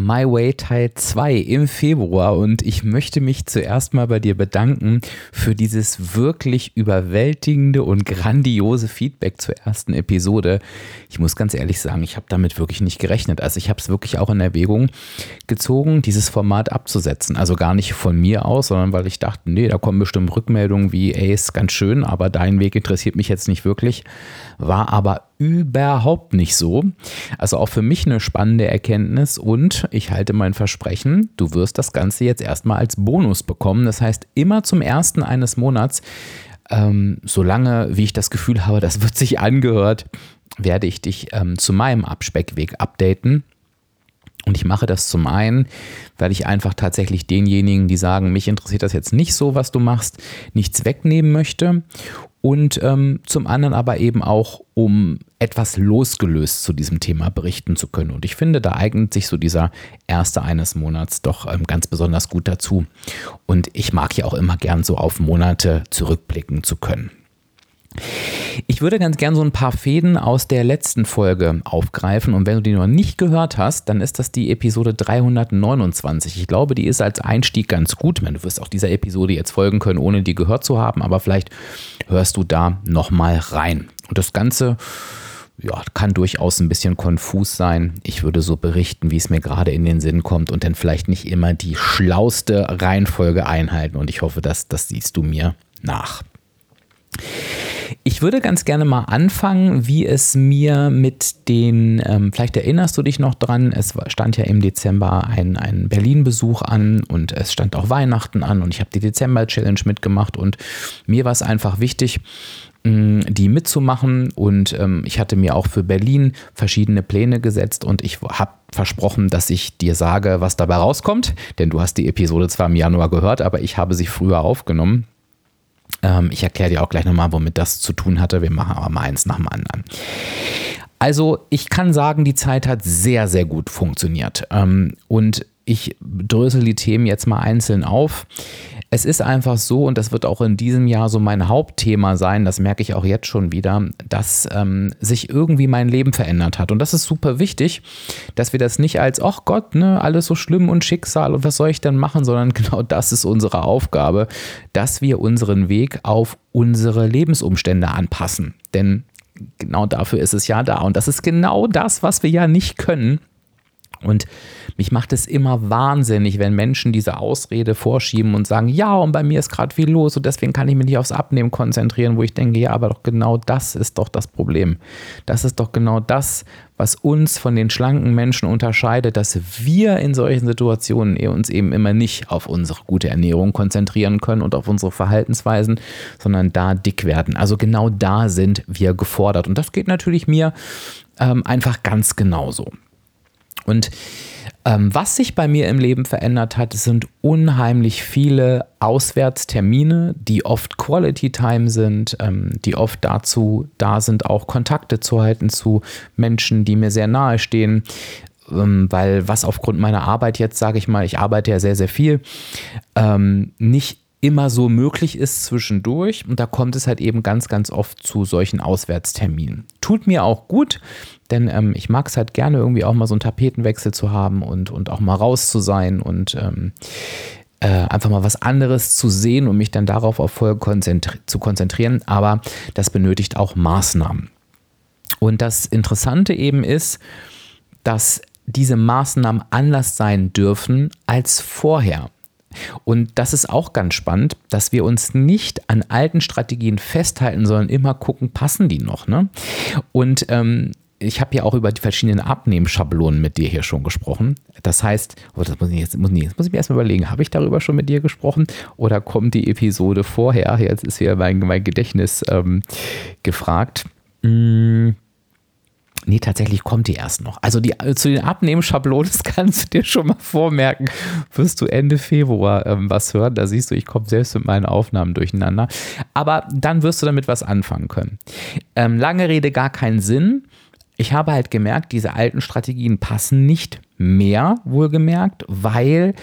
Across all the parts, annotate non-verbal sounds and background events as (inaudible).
My Way Teil 2 im Februar und ich möchte mich zuerst mal bei dir bedanken für dieses wirklich überwältigende und grandiose Feedback zur ersten Episode. Ich muss ganz ehrlich sagen, ich habe damit wirklich nicht gerechnet. Also ich habe es wirklich auch in Erwägung gezogen, dieses Format abzusetzen. Also gar nicht von mir aus, sondern weil ich dachte, nee, da kommen bestimmt Rückmeldungen wie, ey, ist ganz schön, aber dein Weg interessiert mich jetzt nicht wirklich. War aber überhaupt nicht so. Also auch für mich eine spannende Erkenntnis und ich halte mein Versprechen, du wirst das Ganze jetzt erstmal als Bonus bekommen. Das heißt, immer zum ersten eines Monats, ähm, solange wie ich das Gefühl habe, das wird sich angehört, werde ich dich ähm, zu meinem Abspeckweg updaten. Und ich mache das zum einen, weil ich einfach tatsächlich denjenigen, die sagen, mich interessiert das jetzt nicht so, was du machst, nichts wegnehmen möchte und ähm, zum anderen aber eben auch, um etwas losgelöst zu diesem Thema berichten zu können. Und ich finde, da eignet sich so dieser erste eines Monats doch ähm, ganz besonders gut dazu. Und ich mag ja auch immer gern so auf Monate zurückblicken zu können. Ich würde ganz gern so ein paar Fäden aus der letzten Folge aufgreifen und wenn du die noch nicht gehört hast, dann ist das die Episode 329. Ich glaube, die ist als Einstieg ganz gut. Du wirst auch dieser Episode jetzt folgen können, ohne die gehört zu haben, aber vielleicht hörst du da nochmal rein. Und das Ganze ja, kann durchaus ein bisschen konfus sein. Ich würde so berichten, wie es mir gerade in den Sinn kommt und dann vielleicht nicht immer die schlauste Reihenfolge einhalten. Und ich hoffe, dass das siehst du mir nach. Ich würde ganz gerne mal anfangen, wie es mir mit den, ähm, vielleicht erinnerst du dich noch dran, es stand ja im Dezember ein, ein Berlin-Besuch an und es stand auch Weihnachten an und ich habe die Dezember-Challenge mitgemacht und mir war es einfach wichtig, die mitzumachen und ähm, ich hatte mir auch für Berlin verschiedene Pläne gesetzt und ich habe versprochen, dass ich dir sage, was dabei rauskommt, denn du hast die Episode zwar im Januar gehört, aber ich habe sie früher aufgenommen. Ähm, ich erkläre dir auch gleich nochmal, womit das zu tun hatte. Wir machen aber mal eins nach dem anderen. Also ich kann sagen, die Zeit hat sehr, sehr gut funktioniert. Ähm, und ich drösel die Themen jetzt mal einzeln auf. Es ist einfach so, und das wird auch in diesem Jahr so mein Hauptthema sein, das merke ich auch jetzt schon wieder, dass ähm, sich irgendwie mein Leben verändert hat. Und das ist super wichtig, dass wir das nicht als, ach Gott, ne, alles so schlimm und Schicksal und was soll ich denn machen, sondern (laughs) genau das ist unsere Aufgabe, dass wir unseren Weg auf unsere Lebensumstände anpassen. Denn genau dafür ist es ja da. Und das ist genau das, was wir ja nicht können. Und mich macht es immer wahnsinnig, wenn Menschen diese Ausrede vorschieben und sagen, ja, und bei mir ist gerade viel los und deswegen kann ich mich nicht aufs Abnehmen konzentrieren, wo ich denke, ja, aber doch genau das ist doch das Problem. Das ist doch genau das, was uns von den schlanken Menschen unterscheidet, dass wir in solchen Situationen uns eben immer nicht auf unsere gute Ernährung konzentrieren können und auf unsere Verhaltensweisen, sondern da dick werden. Also genau da sind wir gefordert. Und das geht natürlich mir ähm, einfach ganz genauso. Und ähm, was sich bei mir im Leben verändert hat, sind unheimlich viele Auswärtstermine, die oft Quality Time sind, ähm, die oft dazu da sind, auch Kontakte zu halten zu Menschen, die mir sehr nahe stehen. Ähm, weil was aufgrund meiner Arbeit jetzt, sage ich mal, ich arbeite ja sehr, sehr viel, ähm, nicht immer so möglich ist zwischendurch. Und da kommt es halt eben ganz, ganz oft zu solchen Auswärtsterminen. Tut mir auch gut, denn ähm, ich mag es halt gerne irgendwie auch mal so einen Tapetenwechsel zu haben und, und auch mal raus zu sein und ähm, äh, einfach mal was anderes zu sehen und mich dann darauf auch voll konzentri zu konzentrieren. Aber das benötigt auch Maßnahmen. Und das Interessante eben ist, dass diese Maßnahmen anders sein dürfen als vorher. Und das ist auch ganz spannend, dass wir uns nicht an alten Strategien festhalten, sondern immer gucken, passen die noch. Ne? Und ähm, ich habe ja auch über die verschiedenen Abnehmschablonen mit dir hier schon gesprochen. Das heißt, oh, das muss ich jetzt, muss, jetzt muss ich mir erstmal überlegen, habe ich darüber schon mit dir gesprochen oder kommt die Episode vorher? Jetzt ist hier mein, mein Gedächtnis ähm, gefragt. Mmh. Nee, tatsächlich kommt die erst noch. Also die, zu den Abnehmschablonen, (laughs) kannst du dir schon mal vormerken, wirst du Ende Februar ähm, was hören. Da siehst du, ich komme selbst mit meinen Aufnahmen durcheinander. Aber dann wirst du damit was anfangen können. Ähm, lange Rede, gar keinen Sinn. Ich habe halt gemerkt, diese alten Strategien passen nicht mehr, wohlgemerkt, weil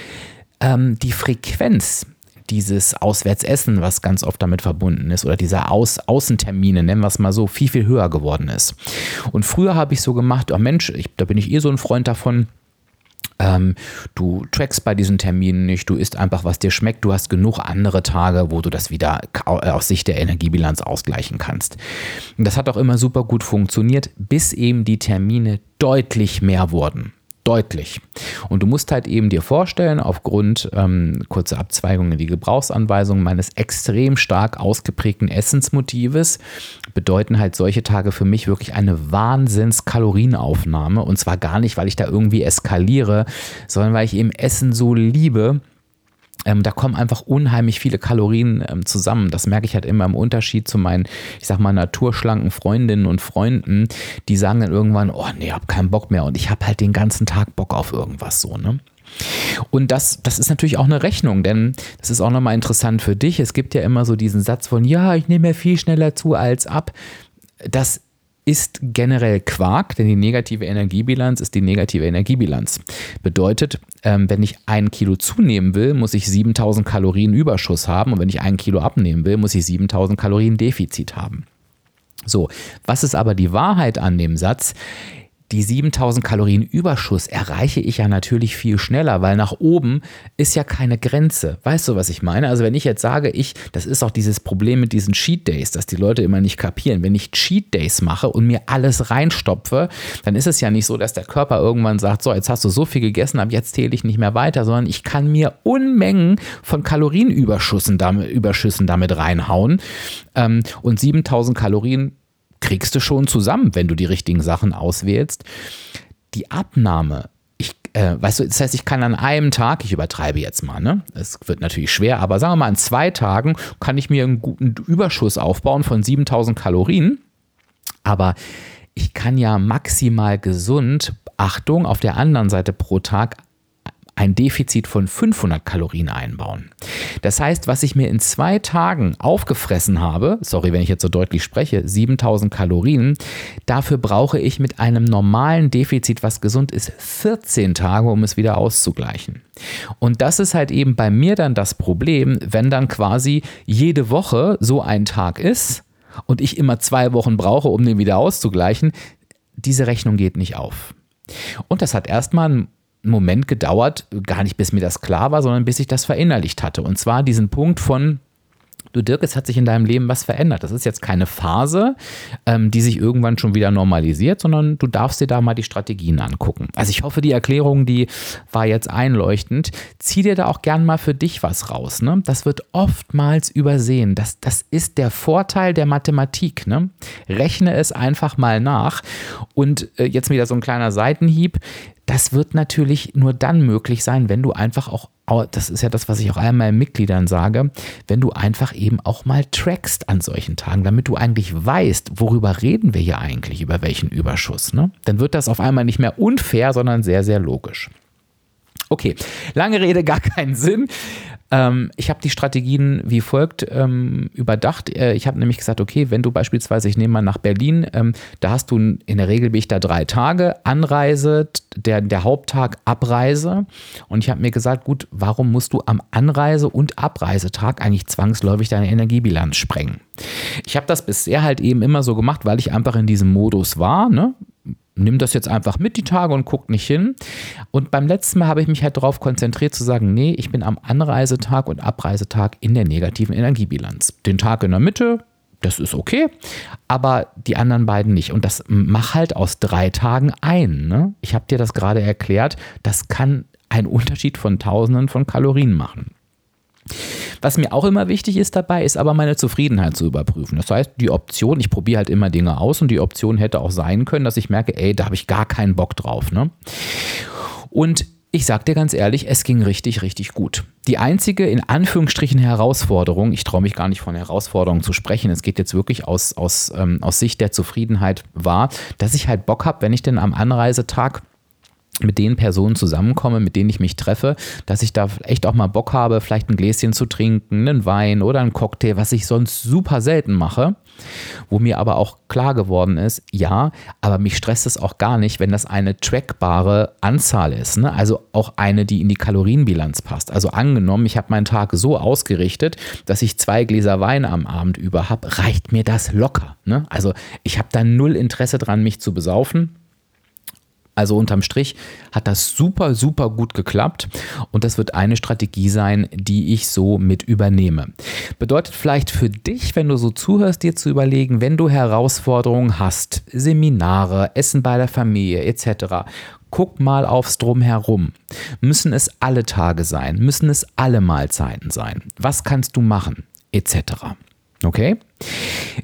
ähm, die Frequenz dieses Auswärtsessen, was ganz oft damit verbunden ist, oder diese Aus Außentermine, nennen wir es mal so, viel, viel höher geworden ist. Und früher habe ich so gemacht, oh Mensch, ich, da bin ich eh so ein Freund davon, Ähm, du trackst bei diesen Terminen nicht, du isst einfach, was dir schmeckt. Du hast genug andere Tage, wo du das wieder aus Sicht der Energiebilanz ausgleichen kannst. Und das hat auch immer super gut funktioniert, bis eben die Termine deutlich mehr wurden deutlich. Und du musst halt eben dir vorstellen, aufgrund ähm, kurzer Abzweigung in die Gebrauchsanweisung meines extrem stark ausgeprägten Essensmotives, bedeuten halt solche Tage für mich wirklich eine Wahnsinns-Kalorienaufnahme. Und zwar gar nicht, weil ich da irgendwie eskaliere, sondern weil ich eben Essen so liebe ähm, da kommen einfach unheimlich viele Kalorien ähm, zusammen. Das merke ich halt immer im Unterschied zu meinen, ich sag mal, naturschlanken Freundinnen und Freunden, die sagen dann irgendwann, oh nee, hab keinen Bock mehr und ich habe halt den ganzen Tag Bock auf irgendwas so, ne? Und das, das ist natürlich auch eine Rechnung, denn das ist auch nochmal interessant für dich. Es gibt ja immer so diesen Satz von, ja, ich nehme ja viel schneller zu als ab. Das ist generell Quark, denn die negative Energiebilanz ist die negative Energiebilanz. Bedeutet, ähm, wenn ich ein Kilo zunehmen will, muss ich 7000 Kalorien Überschuss haben und wenn ich ein Kilo abnehmen will, muss ich 7000 Kalorien Defizit haben. So, was ist aber die Wahrheit an dem Satz? Die 7000 Kalorien Überschuss erreiche ich ja natürlich viel schneller, weil nach oben ist ja keine Grenze. Weißt du, was ich meine? Also wenn ich jetzt sage, ich, das ist auch dieses Problem mit diesen Cheat Days, dass die Leute immer nicht kapieren. Wenn ich Cheat Days mache und mir alles reinstopfe, dann ist es ja nicht so, dass der Körper irgendwann sagt, so, jetzt hast du so viel gegessen, ab jetzt zähle ich nicht mehr weiter, sondern ich kann mir Unmengen von Kalorienüberschüssen damit, Überschüssen damit reinhauen. Ähm, und 7000 Kalorien kriegst du schon zusammen, wenn du die richtigen Sachen auswählst. Die Abnahme ich, äh, weißt du, das heißt, ich kann an einem Tag, ich übertreibe jetzt mal, ne? Es wird natürlich schwer, aber sagen wir mal, an zwei Tagen kann ich mir einen guten Überschuss aufbauen von 7000 Kalorien. Aber ich kann ja maximal gesund, Achtung, auf der anderen Seite pro Tag ein Defizit von 500 Kalorien einbauen. Das heißt, was ich mir in zwei Tagen aufgefressen habe, sorry, wenn ich jetzt so deutlich spreche, 7000 Kalorien, dafür brauche ich mit einem normalen Defizit, was gesund ist, 14 Tage, um es wieder auszugleichen. Und das ist halt eben bei mir dann das Problem, wenn dann quasi jede Woche so ein Tag ist und ich immer zwei Wochen brauche, um den wieder auszugleichen, diese Rechnung geht nicht auf. Und das hat erstmal einen einen Moment gedauert, gar nicht bis mir das klar war, sondern bis ich das verinnerlicht hatte. Und zwar diesen Punkt von, du Dirk, es hat sich in deinem Leben was verändert. Das ist jetzt keine Phase, ähm, die sich irgendwann schon wieder normalisiert, sondern du darfst dir da mal die Strategien angucken. Also ich hoffe, die Erklärung, die war jetzt einleuchtend. Zieh dir da auch gern mal für dich was raus. Ne? Das wird oftmals übersehen. Das, das ist der Vorteil der Mathematik. Ne? Rechne es einfach mal nach. Und äh, jetzt wieder so ein kleiner Seitenhieb. Das wird natürlich nur dann möglich sein, wenn du einfach auch, das ist ja das, was ich auch einmal meinen Mitgliedern sage, wenn du einfach eben auch mal trackst an solchen Tagen, damit du eigentlich weißt, worüber reden wir hier eigentlich, über welchen Überschuss. Ne? Dann wird das auf einmal nicht mehr unfair, sondern sehr, sehr logisch. Okay, lange Rede, gar keinen Sinn. Ähm, ich habe die Strategien wie folgt ähm, überdacht. Äh, ich habe nämlich gesagt, okay, wenn du beispielsweise, ich nehme mal nach Berlin, ähm, da hast du in der Regel bin ich da drei Tage, Anreise, der, der Haupttag Abreise. Und ich habe mir gesagt, gut, warum musst du am Anreise- und Abreisetag eigentlich zwangsläufig deine Energiebilanz sprengen? Ich habe das bisher halt eben immer so gemacht, weil ich einfach in diesem Modus war. Ne? Nimm das jetzt einfach mit die Tage und guck nicht hin. Und beim letzten Mal habe ich mich halt darauf konzentriert zu sagen, nee, ich bin am Anreisetag und Abreisetag in der negativen Energiebilanz. Den Tag in der Mitte, das ist okay, aber die anderen beiden nicht. Und das mach halt aus drei Tagen ein. Ne? Ich habe dir das gerade erklärt, das kann einen Unterschied von Tausenden von Kalorien machen. Was mir auch immer wichtig ist dabei, ist aber meine Zufriedenheit zu überprüfen. Das heißt, die Option, ich probiere halt immer Dinge aus und die Option hätte auch sein können, dass ich merke, ey, da habe ich gar keinen Bock drauf. Ne? Und ich sag dir ganz ehrlich, es ging richtig, richtig gut. Die einzige, in Anführungsstrichen, Herausforderung, ich traue mich gar nicht von Herausforderung zu sprechen, es geht jetzt wirklich aus, aus, ähm, aus Sicht der Zufriedenheit, war, dass ich halt Bock habe, wenn ich denn am Anreisetag mit den Personen zusammenkomme, mit denen ich mich treffe, dass ich da echt auch mal Bock habe, vielleicht ein Gläschen zu trinken, einen Wein oder einen Cocktail, was ich sonst super selten mache, wo mir aber auch klar geworden ist, ja, aber mich stresst es auch gar nicht, wenn das eine trackbare Anzahl ist, ne? also auch eine, die in die Kalorienbilanz passt. Also angenommen, ich habe meinen Tag so ausgerichtet, dass ich zwei Gläser Wein am Abend über habe, reicht mir das locker. Ne? Also ich habe da null Interesse dran, mich zu besaufen Also unterm Strich hat das super, super gut geklappt und das wird eine Strategie sein, die ich so mit übernehme. Bedeutet vielleicht für dich, wenn du so zuhörst, dir zu überlegen, wenn du Herausforderungen hast, Seminare, Essen bei der Familie etc., guck mal aufs Drumherum. Müssen es alle Tage sein? Müssen es alle Mahlzeiten sein? Was kannst du machen? Etc. Okay?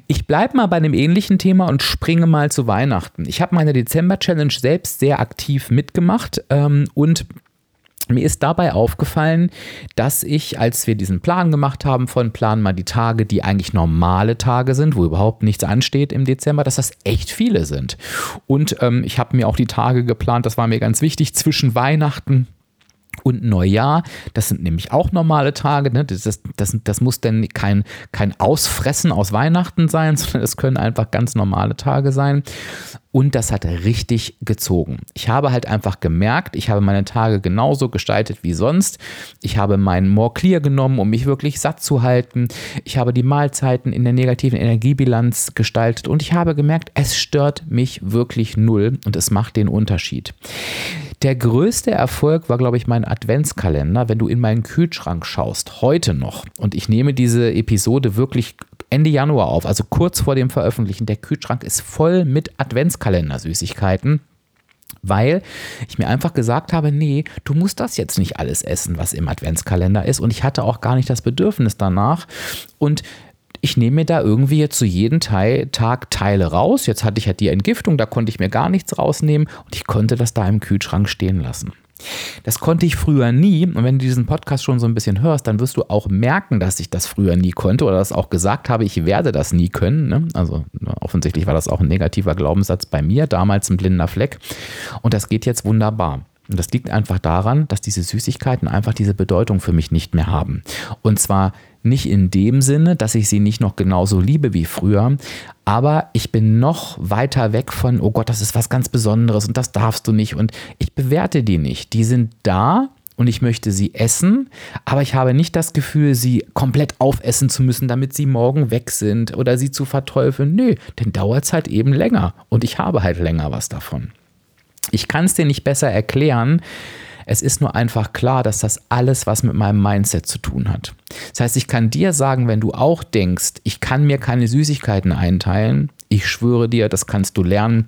Ich bleibe mal bei einem ähnlichen Thema und springe mal zu Weihnachten. Ich habe meine Dezember-Challenge selbst sehr aktiv mitgemacht ähm, und mir ist dabei aufgefallen, dass ich, als wir diesen Plan gemacht haben, von Plan mal die Tage, die eigentlich normale Tage sind, wo überhaupt nichts ansteht im Dezember, dass das echt viele sind. Und ähm, ich habe mir auch die Tage geplant, das war mir ganz wichtig, zwischen Weihnachten und Neujahr, das sind nämlich auch normale Tage. Ne? Das, das, das muss denn kein, kein Ausfressen aus Weihnachten sein, (laughs) sondern es können einfach ganz normale Tage sein. Und das hat richtig gezogen. Ich habe halt einfach gemerkt, ich habe meine Tage genauso gestaltet wie sonst. Ich habe meinen More Clear genommen, um mich wirklich satt zu halten. Ich habe die Mahlzeiten in der negativen Energiebilanz gestaltet und ich habe gemerkt, es stört mich wirklich null und es macht den Unterschied. Der größte Erfolg war, glaube ich, mein Adventskalender. Wenn du in meinen Kühlschrank schaust, heute noch, und ich nehme diese Episode wirklich Ende Januar auf, also kurz vor dem Veröffentlichen, der Kühlschrank ist voll mit Adventskalender-Süßigkeiten weil ich mir einfach gesagt habe, nee, du musst das jetzt nicht alles essen, was im Adventskalender ist. Und ich hatte auch gar nicht das Bedürfnis danach. Und ich nehme mir da irgendwie jetzt zu jedem Teil, Tag Teile raus. Jetzt hatte ich halt die Entgiftung, da konnte ich mir gar nichts rausnehmen und ich konnte das da im Kühlschrank stehen lassen. Das konnte ich früher nie. Und wenn du diesen Podcast schon so ein bisschen hörst, dann wirst du auch merken, dass ich das früher nie konnte oder das auch gesagt habe, ich werde das nie können. Ne? Also offensichtlich war das auch ein negativer Glaubenssatz bei mir, damals ein blinder Fleck. Und das geht jetzt wunderbar. Und das liegt einfach daran, dass diese Süßigkeiten einfach diese Bedeutung für mich nicht mehr haben. Und zwar nicht in dem Sinne, dass ich sie nicht noch genauso liebe wie früher, aber ich bin noch weiter weg von, oh Gott, das ist was ganz Besonderes und das darfst du nicht und ich bewerte die nicht. Die sind da und ich möchte sie essen, aber ich habe nicht das Gefühl, sie komplett aufessen zu müssen, damit sie morgen weg sind oder sie zu verteufeln. Nö, denn dauert es halt eben länger und ich habe halt länger was davon. Ich kann es dir nicht besser erklären, es ist nur einfach klar, dass das alles was mit meinem Mindset zu tun hat. Das heißt, ich kann dir sagen, wenn du auch denkst, ich kann mir keine Süßigkeiten einteilen, ich schwöre dir, das kannst du lernen.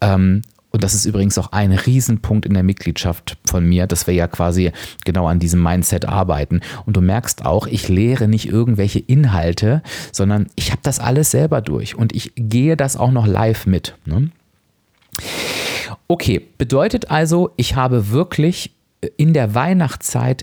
Ähm, und das ist übrigens auch ein Riesenpunkt in der Mitgliedschaft von mir, dass wir ja quasi genau an diesem Mindset arbeiten. Und du merkst auch, ich lehre nicht irgendwelche Inhalte, sondern ich habe das alles selber durch und ich gehe das auch noch live mit. Ne? Okay, bedeutet also, ich habe wirklich in der Weihnachtszeit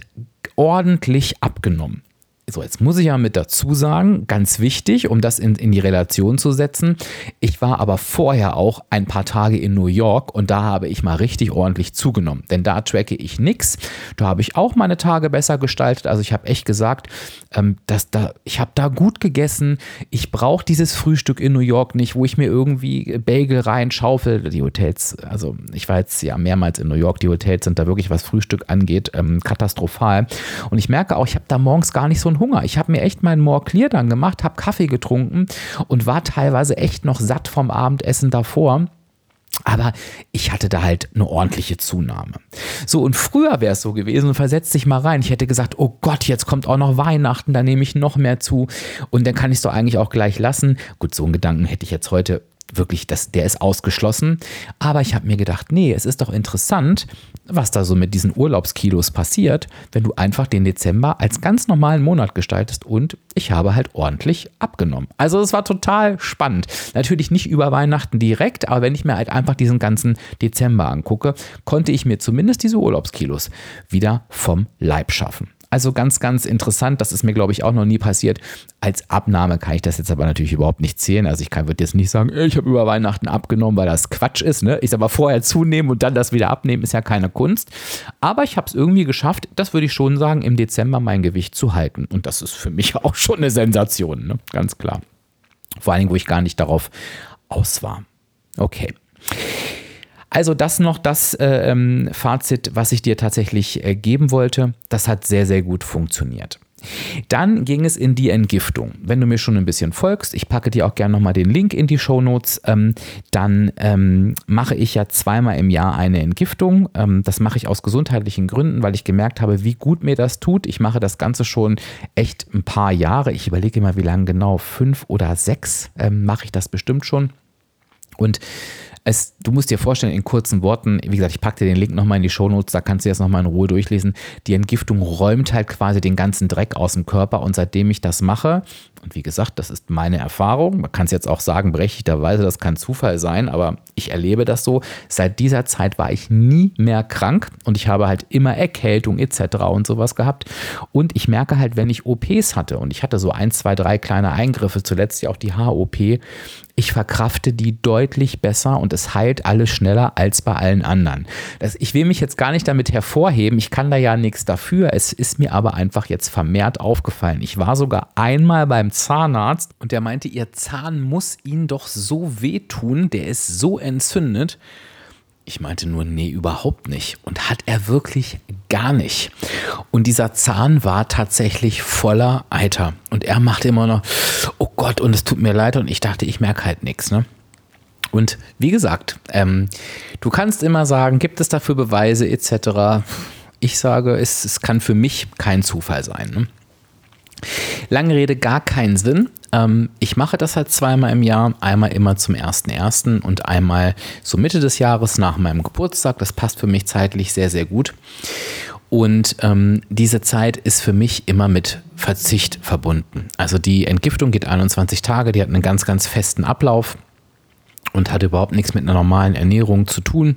ordentlich abgenommen. So, jetzt muss ich ja mit dazu sagen, ganz wichtig, um das in, in die Relation zu setzen. Ich war aber vorher auch ein paar Tage in New York und da habe ich mal richtig ordentlich zugenommen. Denn da tracke ich nichts. Da habe ich auch meine Tage besser gestaltet. Also ich habe echt gesagt, ähm, dass da, ich habe da gut gegessen. Ich brauche dieses Frühstück in New York nicht, wo ich mir irgendwie Bagel reinschaufel. Die Hotels, also ich war jetzt ja mehrmals in New York, die Hotels sind da wirklich, was Frühstück angeht, ähm, katastrophal. Und ich merke auch, ich habe da morgens gar nicht so einen Hunger. Ich habe mir echt meinen More Clear dann gemacht, habe Kaffee getrunken und war teilweise echt noch satt vom Abendessen davor. Aber ich hatte da halt eine ordentliche Zunahme. So, und früher wäre es so gewesen, und versetz dich mal rein. Ich hätte gesagt, oh Gott, jetzt kommt auch noch Weihnachten, da nehme ich noch mehr zu. Und dann kann ich es doch eigentlich auch gleich lassen. Gut, so einen Gedanken hätte ich jetzt heute wirklich, das, der ist ausgeschlossen. Aber ich habe mir gedacht, nee, es ist doch interessant, was da so mit diesen Urlaubskilos passiert, wenn du einfach den Dezember als ganz normalen Monat gestaltest und ich habe halt ordentlich abgenommen. Also es war total spannend. Natürlich nicht über Weihnachten direkt, aber wenn ich mir halt einfach diesen ganzen Dezember angucke, konnte ich mir zumindest diese Urlaubskilos wieder vom Leib schaffen. Also ganz, ganz interessant. Das ist mir, glaube ich, auch noch nie passiert. Als Abnahme kann ich das jetzt aber natürlich überhaupt nicht zählen. Also ich würde jetzt nicht sagen, ich habe über Weihnachten abgenommen, weil das Quatsch ist. Ne? Ich sage aber vorher zunehmen und dann das wieder abnehmen, ist ja keine Kunst. Aber ich habe es irgendwie geschafft, das würde ich schon sagen, im Dezember mein Gewicht zu halten. Und das ist für mich (laughs) auch schon eine Sensation, ne? ganz klar. Vor allen Dingen, wo ich gar nicht darauf aus war. Okay. Also das noch das äh, ähm, Fazit, was ich dir tatsächlich äh, geben wollte. Das hat sehr, sehr gut funktioniert. Dann ging es in die Entgiftung. Wenn du mir schon ein bisschen folgst, ich packe dir auch gerne nochmal den Link in die Show Notes, ähm, dann ähm, mache ich ja zweimal im Jahr eine Entgiftung. Ähm, das mache ich aus gesundheitlichen Gründen, weil ich gemerkt habe, wie gut mir das tut. Ich mache das Ganze schon echt ein paar Jahre. Ich überlege mal, wie lange genau, fünf oder sechs ähm, mache ich das bestimmt schon. Und es, du musst dir vorstellen, in kurzen Worten, wie gesagt, ich packe dir den Link nochmal in die Shownotes, da kannst du jetzt nochmal in Ruhe durchlesen. Die Entgiftung räumt halt quasi den ganzen Dreck aus dem Körper und seitdem ich das mache, und wie gesagt, das ist meine Erfahrung, man kann es jetzt auch sagen, berechtigterweise, das kann Zufall sein, aber ich erlebe das so. Seit dieser Zeit war ich nie mehr krank und ich habe halt immer Erkältung etc. und sowas gehabt. Und ich merke halt, wenn ich OPs hatte und ich hatte so ein, zwei, drei kleine Eingriffe, zuletzt ja auch die HOP, ich verkrafte die deutlich besser und es heilt alles schneller als bei allen anderen. Das, ich will mich jetzt gar nicht damit hervorheben, ich kann da ja nichts dafür. Es ist mir aber einfach jetzt vermehrt aufgefallen. Ich war sogar einmal beim Zahnarzt und der meinte, ihr Zahn muss ihn doch so wehtun, der ist so entzündet. Ich meinte nur, nee, überhaupt nicht. Und hat er wirklich gar nicht. Und dieser Zahn war tatsächlich voller Eiter. Und er machte immer noch, oh Gott, und es tut mir leid. Und ich dachte, ich merke halt nichts. Ne? Und wie gesagt, ähm, du kannst immer sagen, gibt es dafür Beweise etc. Ich sage, es, es kann für mich kein Zufall sein. Ne? Lange Rede, gar keinen Sinn. Ähm, ich mache das halt zweimal im Jahr, einmal immer zum 1.1. und einmal so Mitte des Jahres nach meinem Geburtstag. Das passt für mich zeitlich sehr, sehr gut. Und ähm, diese Zeit ist für mich immer mit Verzicht verbunden. Also die Entgiftung geht 21 Tage, die hat einen ganz, ganz festen Ablauf und hat überhaupt nichts mit einer normalen Ernährung zu tun.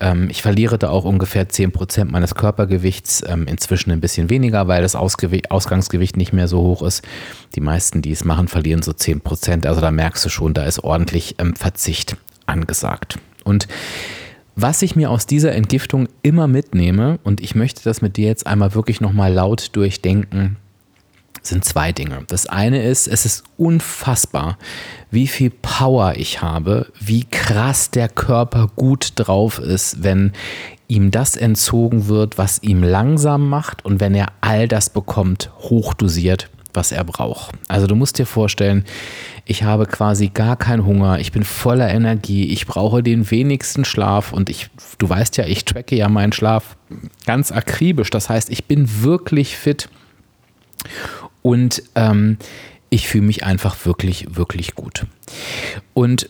Ähm, ich verliere da auch ungefähr 10% meines Körpergewichts, ähm, inzwischen ein bisschen weniger, weil das Ausgew Ausgangsgewicht nicht mehr so hoch ist. Die meisten, die es machen, verlieren so 10%. Also da merkst du schon, da ist ordentlich ähm, Verzicht angesagt. Und was ich mir aus dieser Entgiftung immer mitnehme, und ich möchte das mit dir jetzt einmal wirklich nochmal laut durchdenken, sind zwei Dinge. Das eine ist, es ist unfassbar, wie viel Power ich habe, wie krass der Körper gut drauf ist, wenn ihm das entzogen wird, was ihm langsam macht und wenn er all das bekommt, hochdosiert, was er braucht. Also du musst dir vorstellen, ich habe quasi gar keinen Hunger, ich bin voller Energie, ich brauche den wenigsten Schlaf und ich, du weißt ja, ich tracke ja meinen Schlaf ganz akribisch. Das heißt, ich bin wirklich fit und ähm, ich fühle mich einfach wirklich, wirklich gut. Und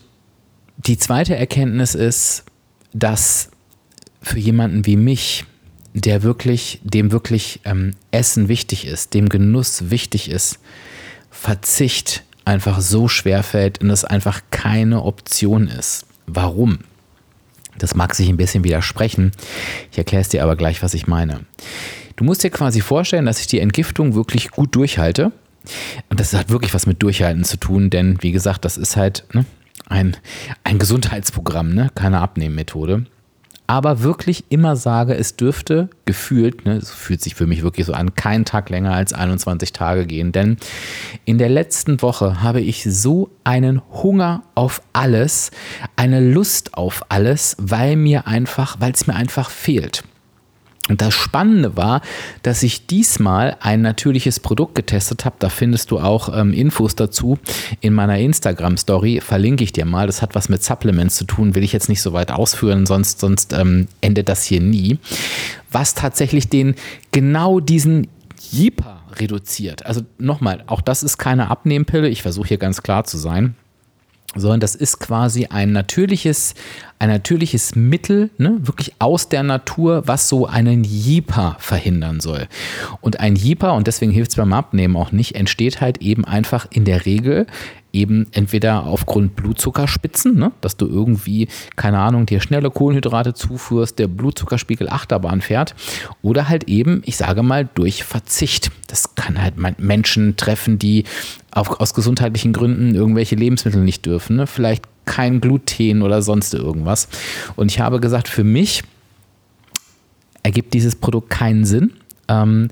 die zweite Erkenntnis ist, dass für jemanden wie mich, der wirklich, dem wirklich ähm, Essen wichtig ist, dem Genuss wichtig ist, Verzicht einfach so schwer fällt und es einfach keine Option ist. Warum? Das mag sich ein bisschen widersprechen. Ich erkläre es dir aber gleich, was ich meine. Du musst dir quasi vorstellen, dass ich die Entgiftung wirklich gut durchhalte. Und das hat wirklich was mit Durchhalten zu tun, denn wie gesagt, das ist halt ne, ein, ein Gesundheitsprogramm, ne? keine Abnehmmethode. Aber wirklich immer sage, es dürfte gefühlt, ne, es fühlt sich für mich wirklich so an, keinen Tag länger als 21 Tage gehen. Denn in der letzten Woche habe ich so einen Hunger auf alles, eine Lust auf alles, weil mir einfach, weil es mir einfach fehlt. Und das Spannende war, dass ich diesmal ein natürliches Produkt getestet habe. Da findest du auch ähm, Infos dazu in meiner Instagram-Story. Verlinke ich dir mal. Das hat was mit Supplements zu tun, will ich jetzt nicht so weit ausführen, sonst, sonst ähm, endet das hier nie. Was tatsächlich den genau diesen Jeeper reduziert. Also nochmal, auch das ist keine Abnehmpille. Ich versuche hier ganz klar zu sein sondern das ist quasi ein natürliches, ein natürliches Mittel, ne, wirklich aus der Natur, was so einen Jeeper verhindern soll. Und ein Jeeper, und deswegen hilft es beim Abnehmen auch nicht, entsteht halt eben einfach in der Regel eben entweder aufgrund Blutzuckerspitzen, ne, dass du irgendwie, keine Ahnung, dir schnelle Kohlenhydrate zuführst, der Blutzuckerspiegel Achterbahn fährt, oder halt eben, ich sage mal, durch Verzicht. Das kann halt Menschen treffen, die auf, aus gesundheitlichen Gründen irgendwelche Lebensmittel nicht dürfen, ne? vielleicht kein Gluten oder sonst irgendwas. Und ich habe gesagt, für mich ergibt dieses Produkt keinen Sinn. Ähm,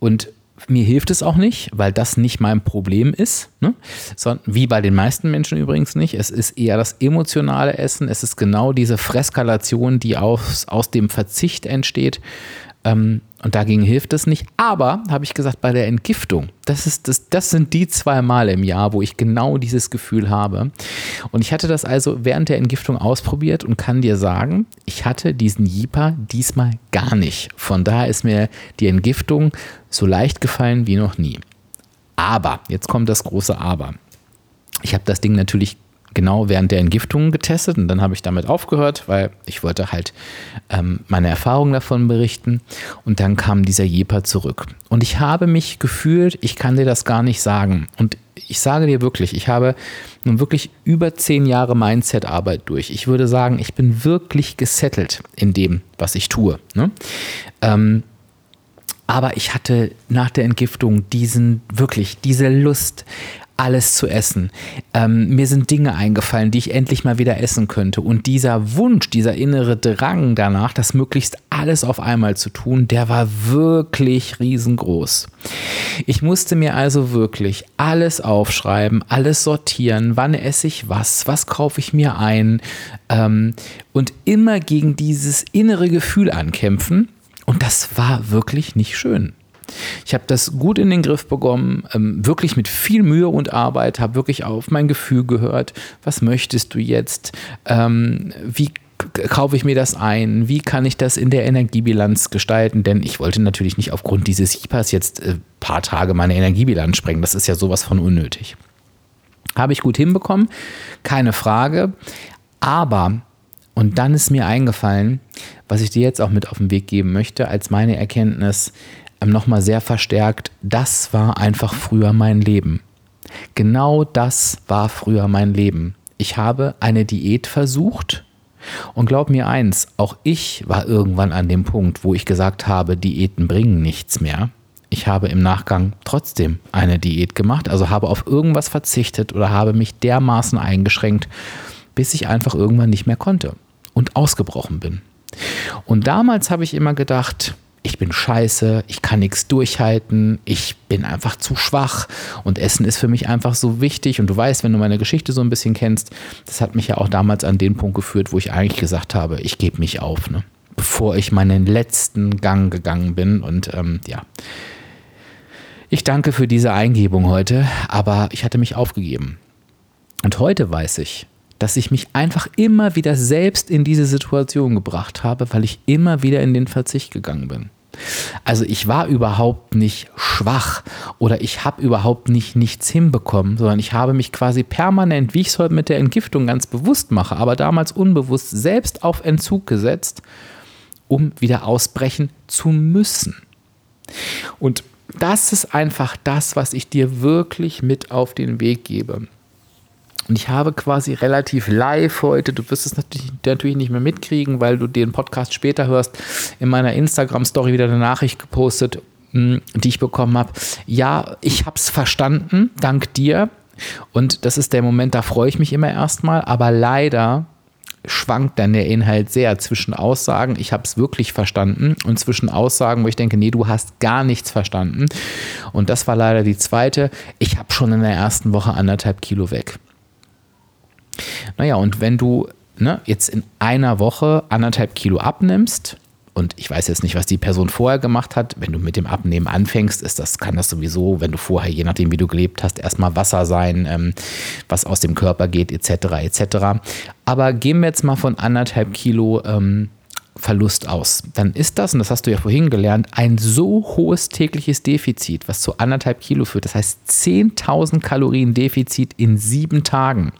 und mir hilft es auch nicht, weil das nicht mein Problem ist. Ne? Sondern, wie bei den meisten Menschen übrigens nicht. Es ist eher das emotionale Essen. Es ist genau diese Freskalation, die aus, aus dem Verzicht entsteht. Ähm, und dagegen hilft es nicht. Aber, habe ich gesagt, bei der Entgiftung, das, ist, das, das sind die zwei Male im Jahr, wo ich genau dieses Gefühl habe. Und ich hatte das also während der Entgiftung ausprobiert und kann dir sagen, ich hatte diesen Jipa diesmal gar nicht. Von daher ist mir die Entgiftung so leicht gefallen wie noch nie. Aber, jetzt kommt das große Aber. Ich habe das Ding natürlich genau während der Entgiftung getestet und dann habe ich damit aufgehört, weil ich wollte halt ähm, meine Erfahrungen davon berichten und dann kam dieser Jeper zurück. Und ich habe mich gefühlt, ich kann dir das gar nicht sagen und ich sage dir wirklich, ich habe nun wirklich über zehn Jahre Mindset-Arbeit durch. Ich würde sagen, ich bin wirklich gesettelt in dem, was ich tue. Ne? Ähm, aber ich hatte nach der Entgiftung diesen, wirklich, diese Lust, alles zu essen. Ähm, mir sind Dinge eingefallen, die ich endlich mal wieder essen könnte. Und dieser Wunsch, dieser innere Drang danach, das möglichst alles auf einmal zu tun, der war wirklich riesengroß. Ich musste mir also wirklich alles aufschreiben, alles sortieren, wann esse ich was, was kaufe ich mir ein ähm, und immer gegen dieses innere Gefühl ankämpfen. Und das war wirklich nicht schön. Ich habe das gut in den Griff bekommen, ähm, wirklich mit viel Mühe und Arbeit, habe wirklich auf mein Gefühl gehört. Was möchtest du jetzt? Ähm, wie kaufe ich mir das ein? Wie kann ich das in der Energiebilanz gestalten? Denn ich wollte natürlich nicht aufgrund dieses HIPAs jetzt ein äh, paar Tage meine Energiebilanz sprengen. Das ist ja sowas von unnötig. Habe ich gut hinbekommen, keine Frage. Aber, und dann ist mir eingefallen, was ich dir jetzt auch mit auf den Weg geben möchte, als meine Erkenntnis, nochmal sehr verstärkt, das war einfach früher mein Leben. Genau das war früher mein Leben. Ich habe eine Diät versucht und glaub mir eins, auch ich war irgendwann an dem Punkt, wo ich gesagt habe, Diäten bringen nichts mehr. Ich habe im Nachgang trotzdem eine Diät gemacht, also habe auf irgendwas verzichtet oder habe mich dermaßen eingeschränkt, bis ich einfach irgendwann nicht mehr konnte und ausgebrochen bin. Und damals habe ich immer gedacht, ich bin scheiße, ich kann nichts durchhalten, ich bin einfach zu schwach und Essen ist für mich einfach so wichtig. Und du weißt, wenn du meine Geschichte so ein bisschen kennst, das hat mich ja auch damals an den Punkt geführt, wo ich eigentlich gesagt habe, ich gebe mich auf, ne? bevor ich meinen letzten Gang gegangen bin. Und ähm, ja, ich danke für diese Eingebung heute, aber ich hatte mich aufgegeben. Und heute weiß ich, dass ich mich einfach immer wieder selbst in diese Situation gebracht habe, weil ich immer wieder in den Verzicht gegangen bin. Also ich war überhaupt nicht schwach oder ich habe überhaupt nicht nichts hinbekommen, sondern ich habe mich quasi permanent, wie ich es heute mit der Entgiftung ganz bewusst mache, aber damals unbewusst selbst auf Entzug gesetzt, um wieder ausbrechen zu müssen. Und das ist einfach das, was ich dir wirklich mit auf den Weg gebe. Und ich habe quasi relativ live heute, du wirst es natürlich, natürlich nicht mehr mitkriegen, weil du den Podcast später hörst, in meiner Instagram-Story wieder eine Nachricht gepostet, hm, die ich bekommen habe. Ja, ich habe es verstanden, dank dir. Und das ist der Moment, da freue ich mich immer erstmal. Aber leider schwankt dann der Inhalt sehr zwischen Aussagen, ich habe es wirklich verstanden, und zwischen Aussagen, wo ich denke, nee, du hast gar nichts verstanden. Und das war leider die zweite. Ich habe schon in der ersten Woche anderthalb Kilo weg. Naja, und wenn du ne, jetzt in einer Woche anderthalb Kilo abnimmst, und ich weiß jetzt nicht, was die Person vorher gemacht hat. Wenn du mit dem Abnehmen anfängst, ist das, kann das sowieso, wenn du vorher, je nachdem, wie du gelebt hast, erstmal Wasser sein, ähm, was aus dem Körper geht, etc. etc. Aber gehen wir jetzt mal von anderthalb Kilo ähm, Verlust aus. Dann ist das, und das hast du ja vorhin gelernt, ein so hohes tägliches Defizit, was zu anderthalb Kilo führt. Das heißt 10.000 Kalorien Defizit in sieben Tagen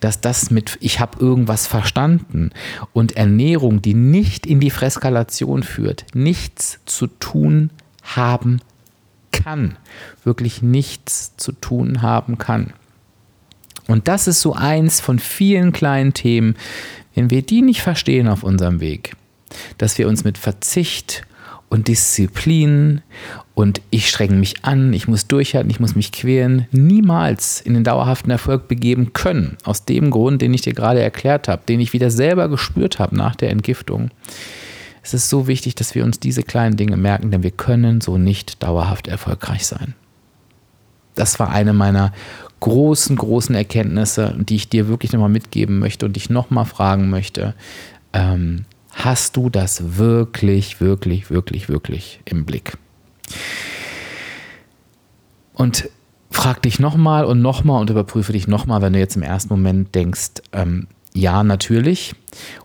dass das mit ich habe irgendwas verstanden und Ernährung, die nicht in die Freskalation führt, nichts zu tun haben kann, wirklich nichts zu tun haben kann. Und das ist so eins von vielen kleinen Themen, wenn wir die nicht verstehen auf unserem Weg, dass wir uns mit Verzicht und Disziplin und ich strenge mich an, ich muss durchhalten, ich muss mich quälen, niemals in den dauerhaften Erfolg begeben können. Aus dem Grund, den ich dir gerade erklärt habe, den ich wieder selber gespürt habe nach der Entgiftung. Es ist so wichtig, dass wir uns diese kleinen Dinge merken, denn wir können so nicht dauerhaft erfolgreich sein. Das war eine meiner großen, großen Erkenntnisse, die ich dir wirklich nochmal mitgeben möchte und dich nochmal fragen möchte. Ähm, Hast du das wirklich, wirklich, wirklich, wirklich im Blick? Und frag dich nochmal und nochmal und überprüfe dich nochmal, wenn du jetzt im ersten Moment denkst, ähm, ja, natürlich.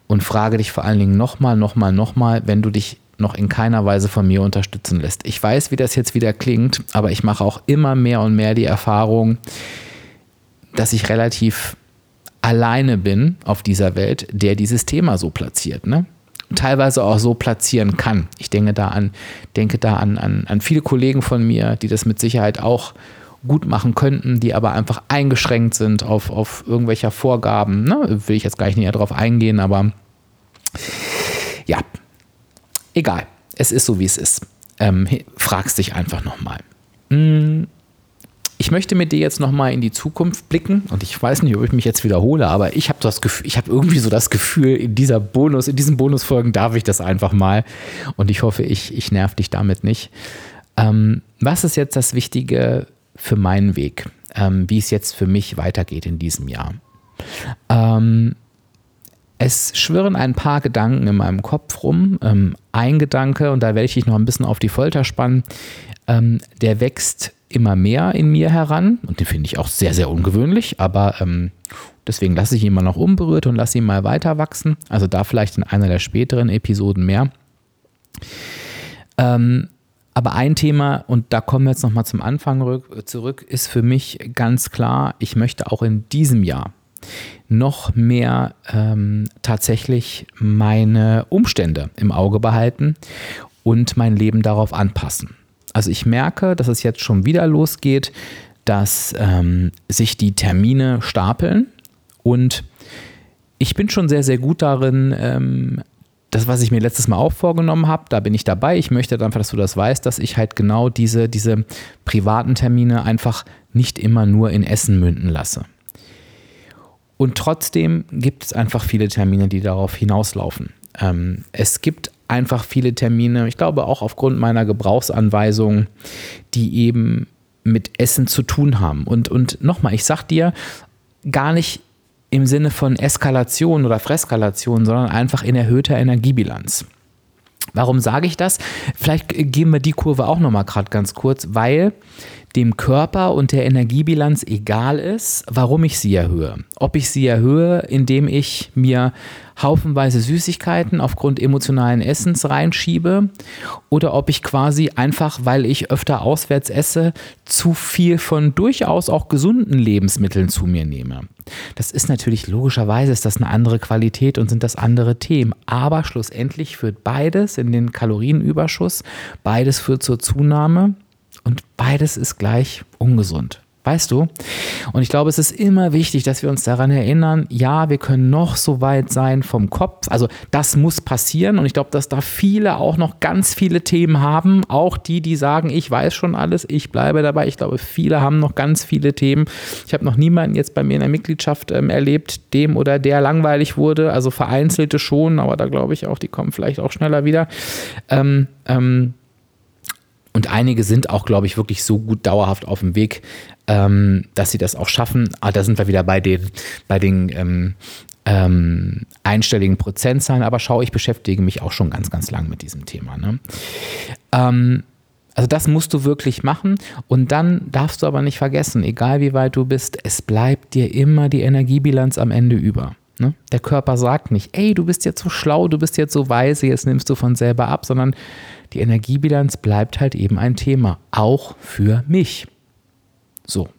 Und frage dich vor allen Dingen nochmal, nochmal, nochmal, wenn du dich noch in keiner Weise von mir unterstützen lässt. Ich weiß, wie das jetzt wieder klingt, aber ich mache auch immer mehr und mehr die Erfahrung, dass ich relativ alleine bin auf dieser Welt, der dieses Thema so platziert. Ne? teilweise auch so platzieren kann. Ich denke da an, denke da an, an, an viele Kollegen von mir, die das mit Sicherheit auch gut machen könnten, die aber einfach eingeschränkt sind auf, auf irgendwelcher Vorgaben. Ne? Will ich jetzt gar nicht näher drauf eingehen, aber ja, egal. Es ist so, wie es ist. Ähm, fragst dich einfach nochmal. Hm, ich möchte mit dir jetzt nochmal in die Zukunft blicken und ich weiß nicht, ob ich mich jetzt wiederhole, aber ich habe das Gefühl, ich habe irgendwie so das Gefühl, in dieser Bonus, in diesen Bonusfolgen darf ich das einfach mal und ich hoffe, ich, ich nerv dich damit nicht. Ähm, was ist jetzt das Wichtige für meinen Weg, ähm, wie es jetzt für mich weitergeht in diesem Jahr? Ähm, es schwirren ein paar Gedanken in meinem Kopf rum. Ähm, ein Gedanke, und da werde ich dich noch ein bisschen auf die Folter spannen, ähm, der wächst immer mehr in mir heran und den finde ich auch sehr, sehr ungewöhnlich, aber ähm, deswegen lasse ich ihn mal noch unberührt und lasse ihn mal weiter wachsen. Also da vielleicht in einer der späteren Episoden mehr. Ähm, aber ein Thema, und da kommen wir jetzt nochmal zum Anfang zurück, ist für mich ganz klar, ich möchte auch in diesem Jahr noch mehr ähm, tatsächlich meine Umstände im Auge behalten und mein Leben darauf anpassen. Also ich merke, dass es jetzt schon wieder losgeht, dass ähm, sich die Termine stapeln und ich bin schon sehr, sehr gut darin, ähm, das, was ich mir letztes Mal auch vorgenommen habe, da bin ich dabei. Ich möchte einfach, dass du das weißt, dass ich halt genau diese, diese privaten Termine einfach nicht immer nur in Essen münden lasse. Und trotzdem gibt es einfach viele Termine, die darauf hinauslaufen. Ähm, es gibt einfach viele Termine, ich glaube auch aufgrund meiner Gebrauchsanweisung, die eben mit Essen zu tun haben. Und, und nochmal, ich sag dir, gar nicht im Sinne von Eskalation oder Freskalation, sondern einfach in erhöhter Energiebilanz. Warum sage ich das? Vielleicht geben wir die Kurve auch nochmal gerade ganz kurz, weil dem Körper und der Energiebilanz egal ist, warum ich sie erhöhe. Ob ich sie erhöhe, indem ich mir haufenweise Süßigkeiten aufgrund emotionalen Essens reinschiebe oder ob ich quasi einfach, weil ich öfter auswärts esse, zu viel von durchaus auch gesunden Lebensmitteln zu mir nehme. Das ist natürlich logischerweise ist das eine andere Qualität und sind das andere Themen, aber schlussendlich führt beides in den Kalorienüberschuss, beides führt zur Zunahme und beides ist gleich ungesund. Weißt du? Und ich glaube, es ist immer wichtig, dass wir uns daran erinnern, ja, wir können noch so weit sein vom Kopf. Also das muss passieren. Und ich glaube, dass da viele auch noch ganz viele Themen haben. Auch die, die sagen, ich weiß schon alles, ich bleibe dabei. Ich glaube, viele haben noch ganz viele Themen. Ich habe noch niemanden jetzt bei mir in der Mitgliedschaft ähm, erlebt, dem oder der langweilig wurde. Also vereinzelte schon, aber da glaube ich auch, die kommen vielleicht auch schneller wieder. Ähm, ähm, und einige sind auch, glaube ich, wirklich so gut dauerhaft auf dem Weg, ähm, dass sie das auch schaffen. Ah, da sind wir wieder bei den, bei den ähm, ähm, einstelligen Prozentzahlen. Aber schau, ich beschäftige mich auch schon ganz, ganz lang mit diesem Thema. Ne? Ähm, also das musst du wirklich machen und dann darfst du aber nicht vergessen, egal wie weit du bist, es bleibt dir immer die Energiebilanz am Ende über. Ne? Der Körper sagt nicht, ey, du bist jetzt so schlau, du bist jetzt so weise, jetzt nimmst du von selber ab, sondern die Energiebilanz bleibt halt eben ein Thema, auch für mich. So.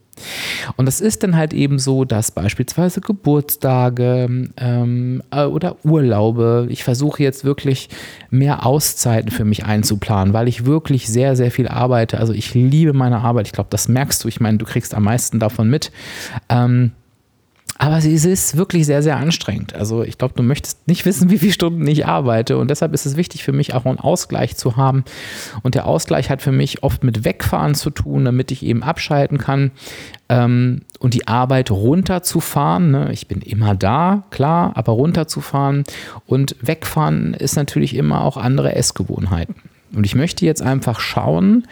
Und das ist dann halt eben so, dass beispielsweise Geburtstage ähm, äh, oder Urlaube, ich versuche jetzt wirklich mehr Auszeiten für mich einzuplanen, weil ich wirklich sehr, sehr viel arbeite. Also ich liebe meine Arbeit. Ich glaube, das merkst du. Ich meine, du kriegst am meisten davon mit. Ähm, aber sie ist wirklich sehr, sehr anstrengend. Also ich glaube, du möchtest nicht wissen, wie viele Stunden ich arbeite. Und deshalb ist es wichtig für mich auch einen Ausgleich zu haben. Und der Ausgleich hat für mich oft mit Wegfahren zu tun, damit ich eben abschalten kann ähm, und die Arbeit runterzufahren. Ne? Ich bin immer da, klar, aber runterzufahren. Und wegfahren ist natürlich immer auch andere Essgewohnheiten. Und ich möchte jetzt einfach schauen,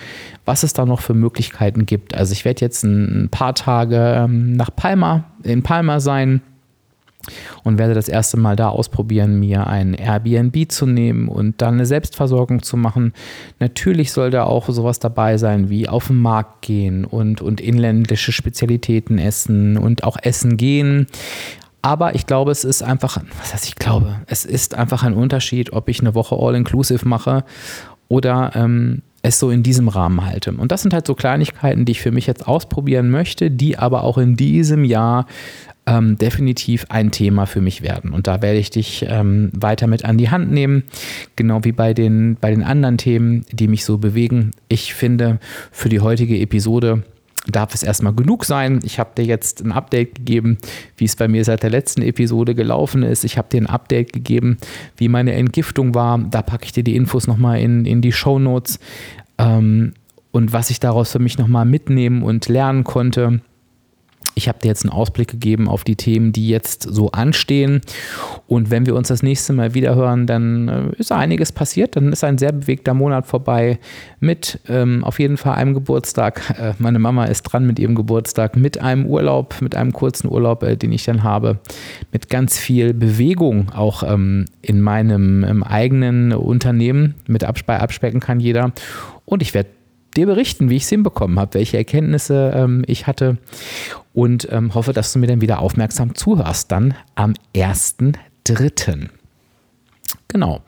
was es da noch für Möglichkeiten gibt. Also ich werde jetzt ein paar Tage ähm, nach Palma, in Palma sein. und werde das erste Mal da ausprobieren, mir ein Airbnb zu nehmen und dann eine Selbstversorgung zu machen. Natürlich soll da auch sowas dabei sein wie auf den Markt gehen und, und inländische Spezialitäten essen und auch essen gehen. Aber ich glaube, es ist einfach, was heißt ich glaube, es ist einfach ein Unterschied, ob ich eine Woche All-Inclusive mache oder ähm, es so in diesem Rahmen halte. Und das sind halt so Kleinigkeiten, die ich für mich jetzt ausprobieren möchte, die aber auch in diesem Jahr ähm, definitiv ein Thema für mich werden. Und da werde ich dich ähm, weiter mit an die Hand nehmen, genau wie bei den, bei den anderen Themen, die mich so bewegen. Ich finde, für die heutige Episode darf es erstmal genug sein. Ich habe dir jetzt ein Update gegeben, wie es bei mir seit der letzten Episode gelaufen ist. Ich habe dir ein Update gegeben, wie meine Entgiftung war. Da packe ich dir die Infos nochmal in, in die Show Notes. Ähm, und was ich daraus für mich nochmal mitnehmen und lernen konnte. Ich habe dir jetzt einen Ausblick gegeben auf die Themen, die jetzt so anstehen. Und wenn wir uns das nächste Mal wieder hören, dann äh, ist einiges passiert. Dann ist ein sehr bewegter Monat vorbei mit ähm, auf jeden Fall einem Geburtstag. Äh, meine Mama ist dran mit ihrem Geburtstag, mit einem Urlaub, mit einem kurzen Urlaub, äh, den ich dann habe, mit ganz viel Bewegung auch ähm, in meinem ähm, eigenen Unternehmen. Mit Abspe abspecken kann jeder. Und ich werde dir berichten, wie ich es hinbekommen habe, welche Erkenntnisse ähm, ich hatte und ähm, hoffe, dass du mir dann wieder aufmerksam zuhörst, dann am 1.3. Genau.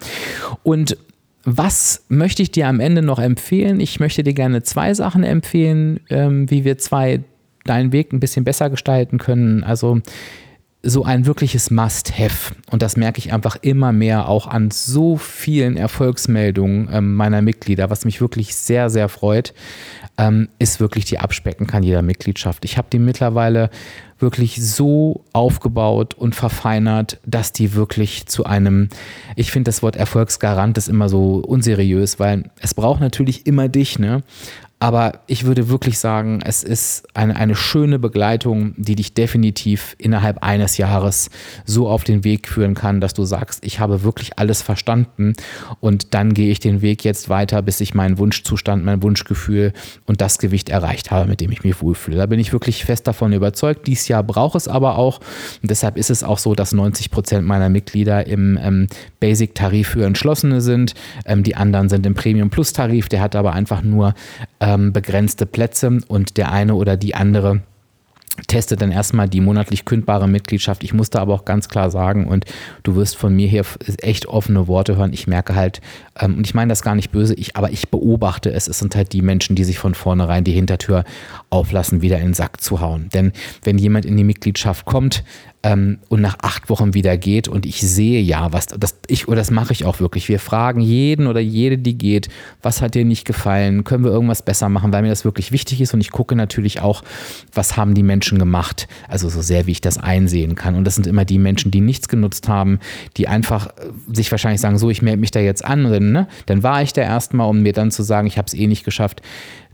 Und was möchte ich dir am Ende noch empfehlen? Ich möchte dir gerne zwei Sachen empfehlen, ähm, wie wir zwei deinen Weg ein bisschen besser gestalten können. Also so ein wirkliches Must-Have. Und das merke ich einfach immer mehr auch an so vielen Erfolgsmeldungen ähm, meiner Mitglieder, was mich wirklich sehr, sehr freut, ähm, ist wirklich die Abspecken kann jeder Mitgliedschaft. Ich habe die mittlerweile wirklich so aufgebaut und verfeinert, dass die wirklich zu einem, ich finde das Wort Erfolgsgarant ist immer so unseriös, weil es braucht natürlich immer dich, ne? Aber ich würde wirklich sagen, es ist eine, eine schöne Begleitung, die dich definitiv innerhalb eines Jahres so auf den Weg führen kann, dass du sagst, ich habe wirklich alles verstanden und dann gehe ich den Weg jetzt weiter, bis ich meinen Wunschzustand, mein Wunschgefühl und das Gewicht erreicht habe, mit dem ich mich wohlfühle. Da bin ich wirklich fest davon überzeugt. Dieses Jahr braucht es aber auch und deshalb ist es auch so, dass 90 Prozent meiner Mitglieder im ähm, Basic-Tarif für Entschlossene sind. Ähm, die anderen sind im Premium-Plus-Tarif, der hat aber einfach nur ähm, begrenzte Plätze und der eine oder die andere testet dann erstmal die monatlich kündbare Mitgliedschaft. Ich musste aber auch ganz klar sagen, und du wirst von mir hier echt offene Worte hören. Ich merke halt, ähm, und ich meine das gar nicht böse, ich, aber ich beobachte es. Es sind halt die Menschen, die sich von vornherein die Hintertür auflassen, wieder in den Sack zu hauen. Denn wenn jemand in die Mitgliedschaft kommt, ähm, und nach acht Wochen wieder geht und ich sehe ja, was das ich oder das mache ich auch wirklich. Wir fragen jeden oder jede, die geht, was hat dir nicht gefallen? Können wir irgendwas besser machen, weil mir das wirklich wichtig ist und ich gucke natürlich auch, was haben die Menschen gemacht, also so sehr wie ich das einsehen kann. Und das sind immer die Menschen, die nichts genutzt haben, die einfach äh, sich wahrscheinlich sagen, so ich melde mich da jetzt an dann, ne, dann war ich da erstmal, um mir dann zu sagen, ich habe es eh nicht geschafft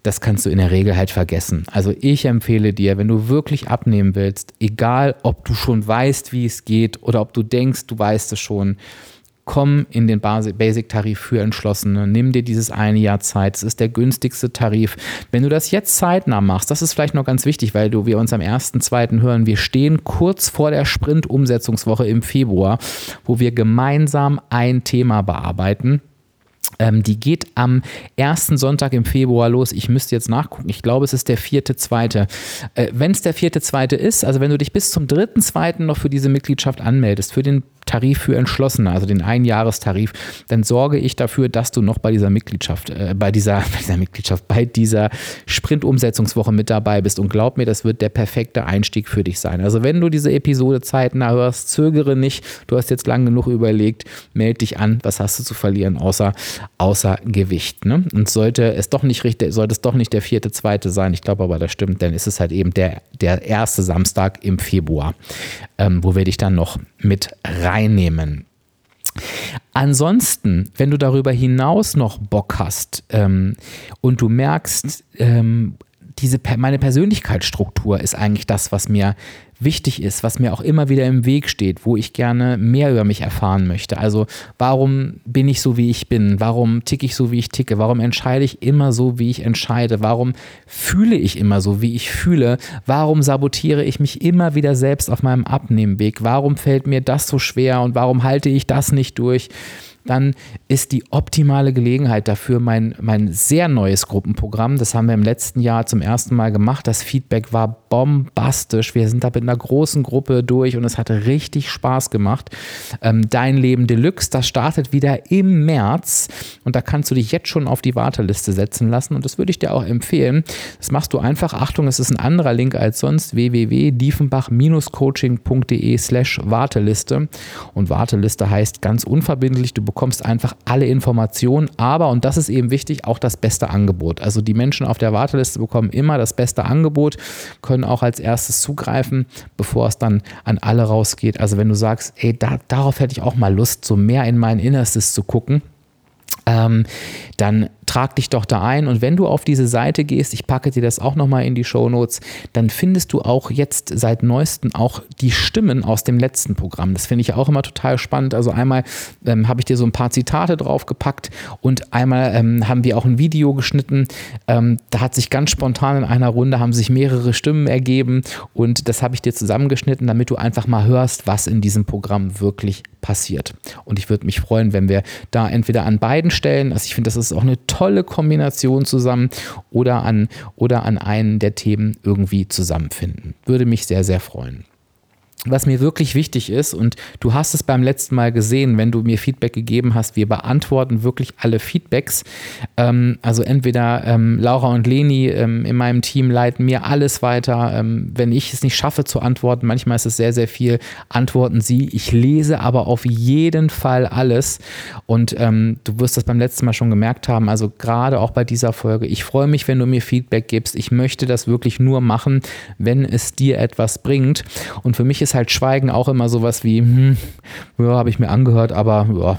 das kannst du in der Regel halt vergessen. Also ich empfehle dir, wenn du wirklich abnehmen willst, egal ob du schon weißt, wie es geht oder ob du denkst, du weißt es schon, komm in den Basic-Tarif für Entschlossene, nimm dir dieses eine Jahr Zeit, es ist der günstigste Tarif. Wenn du das jetzt zeitnah machst, das ist vielleicht noch ganz wichtig, weil du wir uns am 1.2. hören, wir stehen kurz vor der Sprint-Umsetzungswoche im Februar, wo wir gemeinsam ein Thema bearbeiten ähm, die geht am ersten Sonntag im Februar los. Ich müsste jetzt nachgucken. Ich glaube, es ist der vierte, zweite. Äh, wenn es der vierte, zweite ist, also wenn du dich bis zum dritten, zweiten noch für diese Mitgliedschaft anmeldest, für den Tarif für Entschlossene, also den Einjahrestarif, dann sorge ich dafür, dass du noch bei dieser Mitgliedschaft, äh, bei, dieser, (laughs) bei dieser Mitgliedschaft, bei dieser Sprint-Umsetzungswoche mit dabei bist. Und glaub mir, das wird der perfekte Einstieg für dich sein. Also wenn du diese Episode zeitnah hörst, zögere nicht. Du hast jetzt lang genug überlegt, melde dich an. Was hast du zu verlieren, außer, außer Gewicht? Ne? Und sollte es doch nicht richtig, sollte es doch nicht der vierte, zweite sein, ich glaube aber, das stimmt, dann ist es halt eben der, der erste Samstag im Februar, ähm, wo wir dich dann noch mit reinnehmen. Ansonsten, wenn du darüber hinaus noch Bock hast ähm, und du merkst, ähm, diese, meine Persönlichkeitsstruktur ist eigentlich das, was mir wichtig ist, was mir auch immer wieder im Weg steht, wo ich gerne mehr über mich erfahren möchte. Also warum bin ich so, wie ich bin? Warum ticke ich so, wie ich ticke? Warum entscheide ich immer so, wie ich entscheide? Warum fühle ich immer so, wie ich fühle? Warum sabotiere ich mich immer wieder selbst auf meinem Abnehmweg? Warum fällt mir das so schwer und warum halte ich das nicht durch? Dann ist die optimale Gelegenheit dafür mein, mein sehr neues Gruppenprogramm. Das haben wir im letzten Jahr zum ersten Mal gemacht. Das Feedback war bombastisch. Wir sind da mit einer großen Gruppe durch und es hatte richtig Spaß gemacht. Ähm, Dein Leben Deluxe, das startet wieder im März und da kannst du dich jetzt schon auf die Warteliste setzen lassen und das würde ich dir auch empfehlen. Das machst du einfach. Achtung, es ist ein anderer Link als sonst. www.diefenbach-coaching.de slash Warteliste und Warteliste heißt ganz unverbindlich, du bekommst einfach alle Informationen, aber, und das ist eben wichtig, auch das beste Angebot. Also die Menschen auf der Warteliste bekommen immer das beste Angebot, können auch als erstes zugreifen, bevor es dann an alle rausgeht. Also wenn du sagst, ey, da, darauf hätte ich auch mal Lust, so mehr in mein Innerstes zu gucken, ähm, dann trag dich doch da ein und wenn du auf diese Seite gehst, ich packe dir das auch nochmal in die Show Notes, dann findest du auch jetzt seit neuestem auch die Stimmen aus dem letzten Programm. Das finde ich auch immer total spannend. Also einmal ähm, habe ich dir so ein paar Zitate draufgepackt und einmal ähm, haben wir auch ein Video geschnitten. Ähm, da hat sich ganz spontan in einer Runde haben sich mehrere Stimmen ergeben und das habe ich dir zusammengeschnitten, damit du einfach mal hörst, was in diesem Programm wirklich passiert. Und ich würde mich freuen, wenn wir da entweder an beiden Stellen, also ich finde, das ist auch eine tolle Kombination zusammen oder an, oder an einen der Themen irgendwie zusammenfinden. Würde mich sehr, sehr freuen was mir wirklich wichtig ist, und du hast es beim letzten Mal gesehen, wenn du mir Feedback gegeben hast, wir beantworten wirklich alle Feedbacks. Ähm, also entweder ähm, Laura und Leni ähm, in meinem Team leiten mir alles weiter. Ähm, wenn ich es nicht schaffe zu antworten, manchmal ist es sehr, sehr viel, antworten sie. Ich lese aber auf jeden Fall alles. Und ähm, du wirst das beim letzten Mal schon gemerkt haben, also gerade auch bei dieser Folge, ich freue mich, wenn du mir Feedback gibst. Ich möchte das wirklich nur machen, wenn es dir etwas bringt. Und für mich ist halt Schweigen auch immer sowas wie, hm, ja, habe ich mir angehört, aber ja,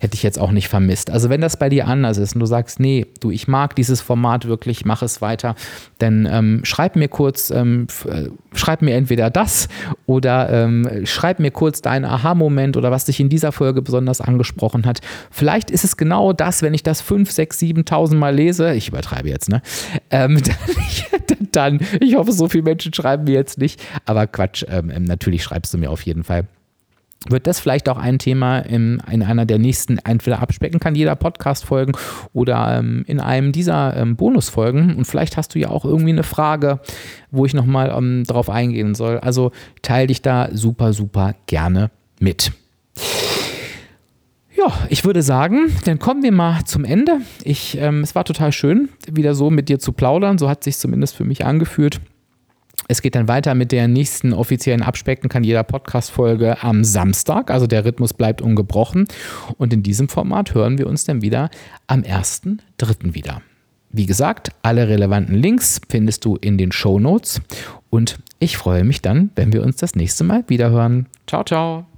hätte ich jetzt auch nicht vermisst. Also wenn das bei dir anders ist und du sagst, nee, du, ich mag dieses Format wirklich, mach es weiter, dann ähm, schreib mir kurz, ähm, äh, schreib mir entweder das oder ähm, schreib mir kurz deinen Aha-Moment oder was dich in dieser Folge besonders angesprochen hat. Vielleicht ist es genau das, wenn ich das 5, 6, 7.000 Mal lese, ich übertreibe jetzt, ne? Ähm, (laughs) dann, dann, ich hoffe, so viele Menschen schreiben mir jetzt nicht, aber Quatsch, ähm, ähm, natürlich schreibst du mir auf jeden Fall wird das vielleicht auch ein Thema in, in einer der nächsten, entweder abspecken kann jeder Podcast-Folgen oder ähm, in einem dieser ähm, Bonusfolgen. Und vielleicht hast du ja auch irgendwie eine Frage, wo ich nochmal ähm, drauf eingehen soll. Also teile dich da super, super gerne mit. Ja, ich würde sagen, dann kommen wir mal zum Ende. Ich, ähm, es war total schön, wieder so mit dir zu plaudern. So hat sich zumindest für mich angefühlt. Es geht dann weiter mit der nächsten offiziellen Abspecken kann jeder Podcast-Folge am Samstag. Also der Rhythmus bleibt ungebrochen. Und in diesem Format hören wir uns dann wieder am 1.3. wieder. Wie gesagt, alle relevanten Links findest du in den Show Notes. Und ich freue mich dann, wenn wir uns das nächste Mal wiederhören. Ciao, ciao.